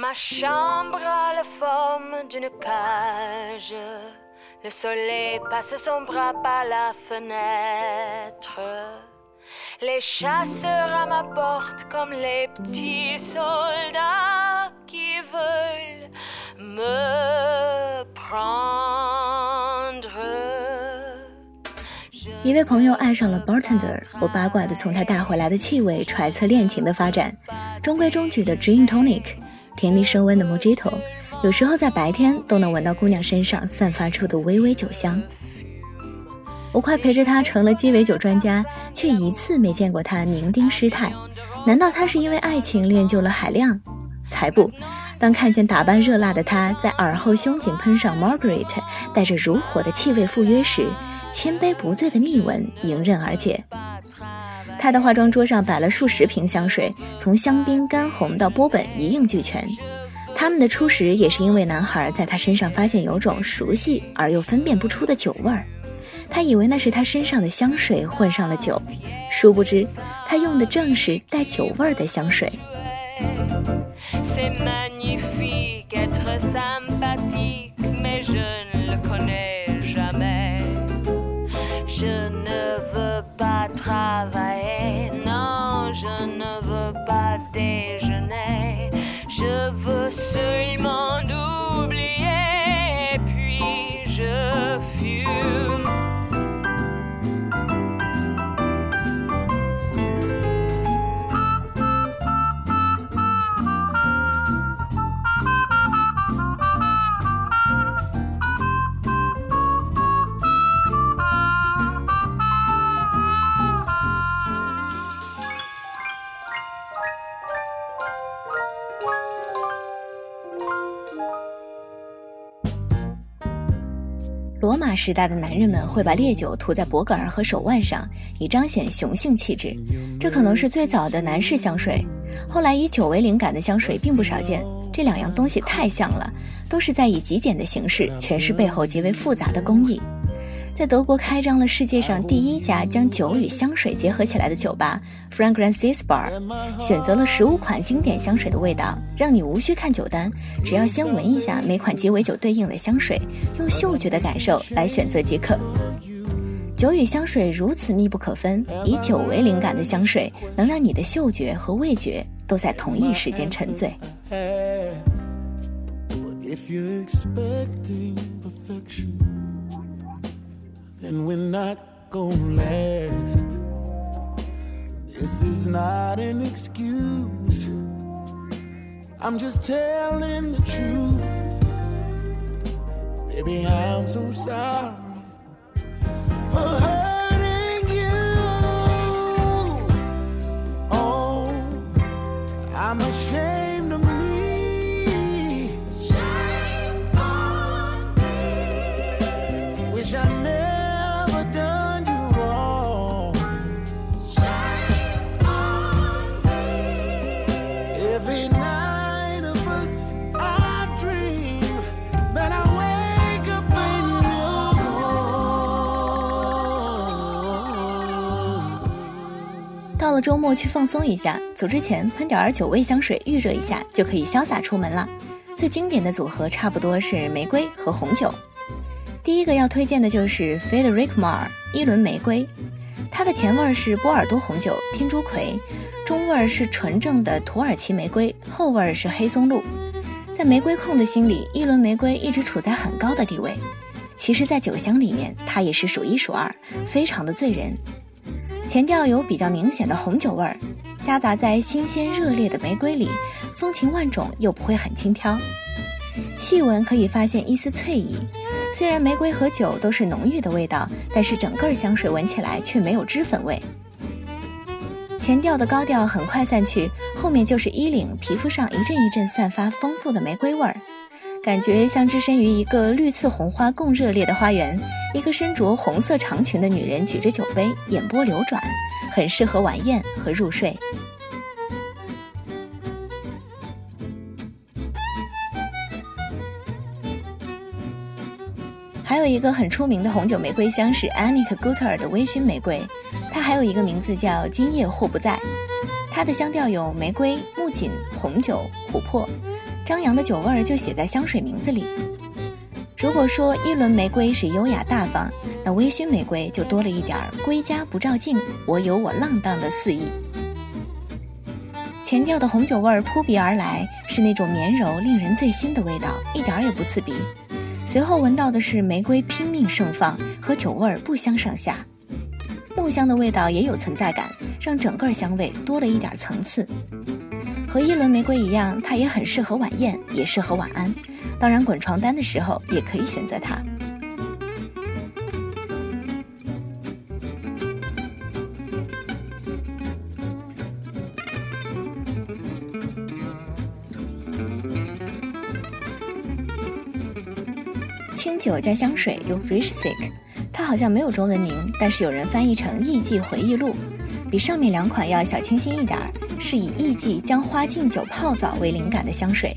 Ma chambre a la forme d'une cage. Le soleil passe son bras par la fenêtre. Les chasseurs à ma porte comme les petits soldats qui veulent me prendre. 一位朋友爱上了 bartender，我八卦的从他带回来的气味揣测恋情的发展。中规中矩的 gin tonic，甜蜜升温的 mojito，有时候在白天都能闻到姑娘身上散发出的微微酒香。我快陪着他成了鸡尾酒专家，却一次没见过他酩酊失态。难道他是因为爱情练就了海量？才不！当看见打扮热辣的他在耳后胸颈喷上 Margaret 带着如火的气味赴约时，千杯不醉的蜜吻迎刃而解。他的化妆桌上摆了数十瓶香水，从香槟、干红到波本一应俱全。他们的初识也是因为男孩在他身上发现有种熟悉而又分辨不出的酒味儿，他以为那是他身上的香水混上了酒，殊不知他用的正是带酒味儿的香水。那时代的男人们会把烈酒涂在脖颈和手腕上，以彰显雄性气质。这可能是最早的男士香水。后来以酒为灵感的香水并不少见。这两样东西太像了，都是在以极简的形式诠释背后极为复杂的工艺。在德国开张了世界上第一家将酒与香水结合起来的酒吧 Fragrances Bar，选择了十五款经典香水的味道，让你无需看酒单，只要先闻一下每款鸡尾酒对应的香水，用嗅觉的感受来选择即可。酒与香水如此密不可分，以酒为灵感的香水能让你的嗅觉和味觉都在同一时间沉醉。Then we're not gonna last. This is not an excuse. I'm just telling the truth. Baby, I'm so sorry 周末去放松一下，走之前喷点儿酒味香水预热一下，就可以潇洒出门了。最经典的组合差不多是玫瑰和红酒。第一个要推荐的就是 f e d e r i c m a r 一轮玫瑰，它的前味是波尔多红酒、天竺葵，中味是纯正的土耳其玫瑰，后味是黑松露。在玫瑰控的心里，一轮玫瑰一直处在很高的地位。其实，在酒香里面，它也是数一数二，非常的醉人。前调有比较明显的红酒味儿，夹杂在新鲜热烈的玫瑰里，风情万种又不会很轻佻。细闻可以发现一丝翠意。虽然玫瑰和酒都是浓郁的味道，但是整个香水闻起来却没有脂粉味。前调的高调很快散去，后面就是衣领、皮肤上一阵一阵散发丰富的玫瑰味儿，感觉像置身于一个绿刺红花共热烈的花园。一个身着红色长裙的女人举着酒杯，眼波流转，很适合晚宴和入睡。还有一个很出名的红酒玫瑰香是 Annick g u t e r 的微醺玫瑰，它还有一个名字叫今夜或不在。它的香调有玫瑰、木槿、红酒、琥珀。张扬的酒味儿就写在香水名字里。如果说一轮玫瑰是优雅大方，那微醺玫瑰就多了一点儿归家不照镜，我有我浪荡的肆意。前调的红酒味儿扑鼻而来，是那种绵柔、令人醉心的味道，一点儿也不刺鼻。随后闻到的是玫瑰拼命盛放，和酒味儿不相上下。木香的味道也有存在感，让整个香味多了一点层次。和一轮玫瑰一样，它也很适合晚宴，也适合晚安。当然，滚床单的时候也可以选择它。清酒加香水用 Fresh Sick，它好像没有中文名，但是有人翻译成艺妓回忆录，比上面两款要小清新一点儿。是以艺妓将花敬酒泡澡为灵感的香水，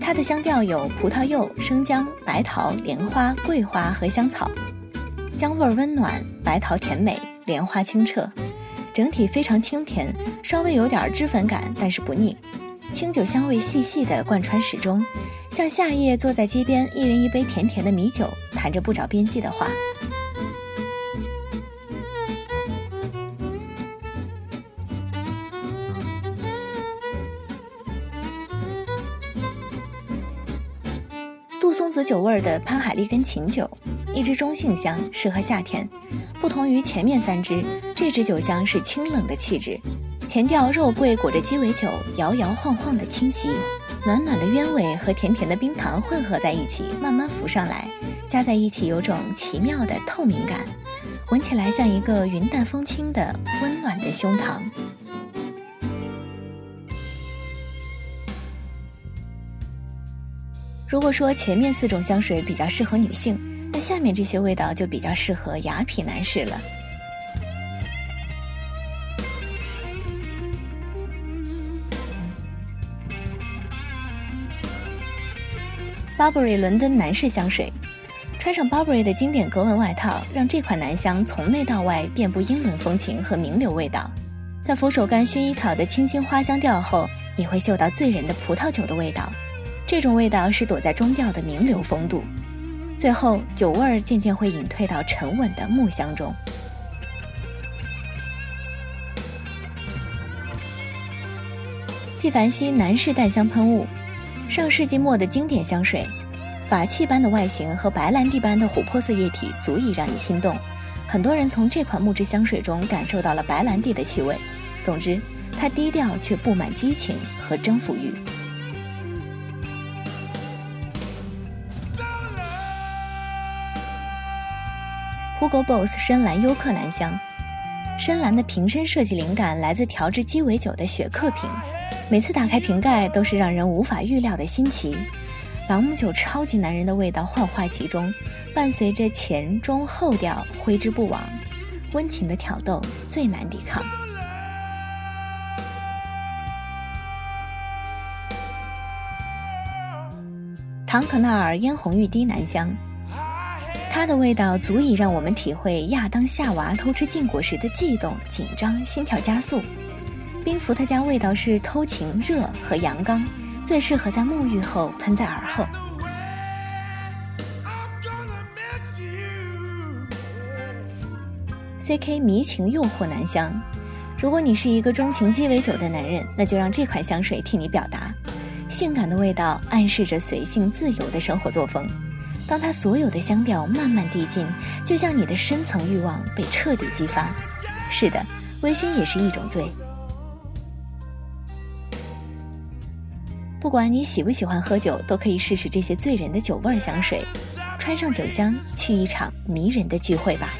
它的香调有葡萄柚、生姜、白桃、莲花、桂花和香草，姜味温暖，白桃甜美，莲花清澈，整体非常清甜，稍微有点脂粉感，但是不腻。清酒香味细细的贯穿始终，像夏夜坐在街边，一人一杯甜甜的米酒，谈着不着边际的话。松子酒味的潘海利根琴酒，一支中性香，适合夏天。不同于前面三支，这支酒香是清冷的气质。前调肉桂裹着鸡尾酒，摇摇晃晃的侵袭，暖暖的鸢尾和甜甜的冰糖混合在一起，慢慢浮上来，加在一起有种奇妙的透明感，闻起来像一个云淡风轻的温暖的胸膛。如果说前面四种香水比较适合女性，那下面这些味道就比较适合雅痞男士了。Burberry 伦敦男士香水，穿上 Burberry 的经典格纹外套，让这款男香从内到外遍布英伦风情和名流味道。在佛手柑、薰衣草的清新花香调后，你会嗅到醉人的葡萄酒的味道。这种味道是躲在中调的名流风度，最后酒味儿渐渐会隐退到沉稳的木香中。纪梵希男士淡香喷雾，上世纪末的经典香水，法器般的外形和白兰地般的琥珀色液体足以让你心动。很多人从这款木质香水中感受到了白兰地的气味。总之，它低调却布满激情和征服欲。Hugo Boss 深蓝优客男香，深蓝的瓶身设计灵感来自调制鸡尾酒的雪克瓶，每次打开瓶盖都是让人无法预料的新奇。朗姆酒超级男人的味道幻化其中，伴随着前中后调挥之不往，温情的挑逗最难抵抗。唐可纳尔嫣红欲滴男香。它的味道足以让我们体会亚当夏娃偷吃禁果时的悸动、紧张、心跳加速。冰伏特加味道是偷情、热和阳刚，最适合在沐浴后喷在耳后。C.K. 迷情诱惑男香，如果你是一个钟情鸡尾酒的男人，那就让这款香水替你表达。性感的味道暗示着随性自由的生活作风。当它所有的香调慢慢递进，就像你的深层欲望被彻底激发。是的，微醺也是一种醉。不管你喜不喜欢喝酒，都可以试试这些醉人的酒味香水，穿上酒香，去一场迷人的聚会吧。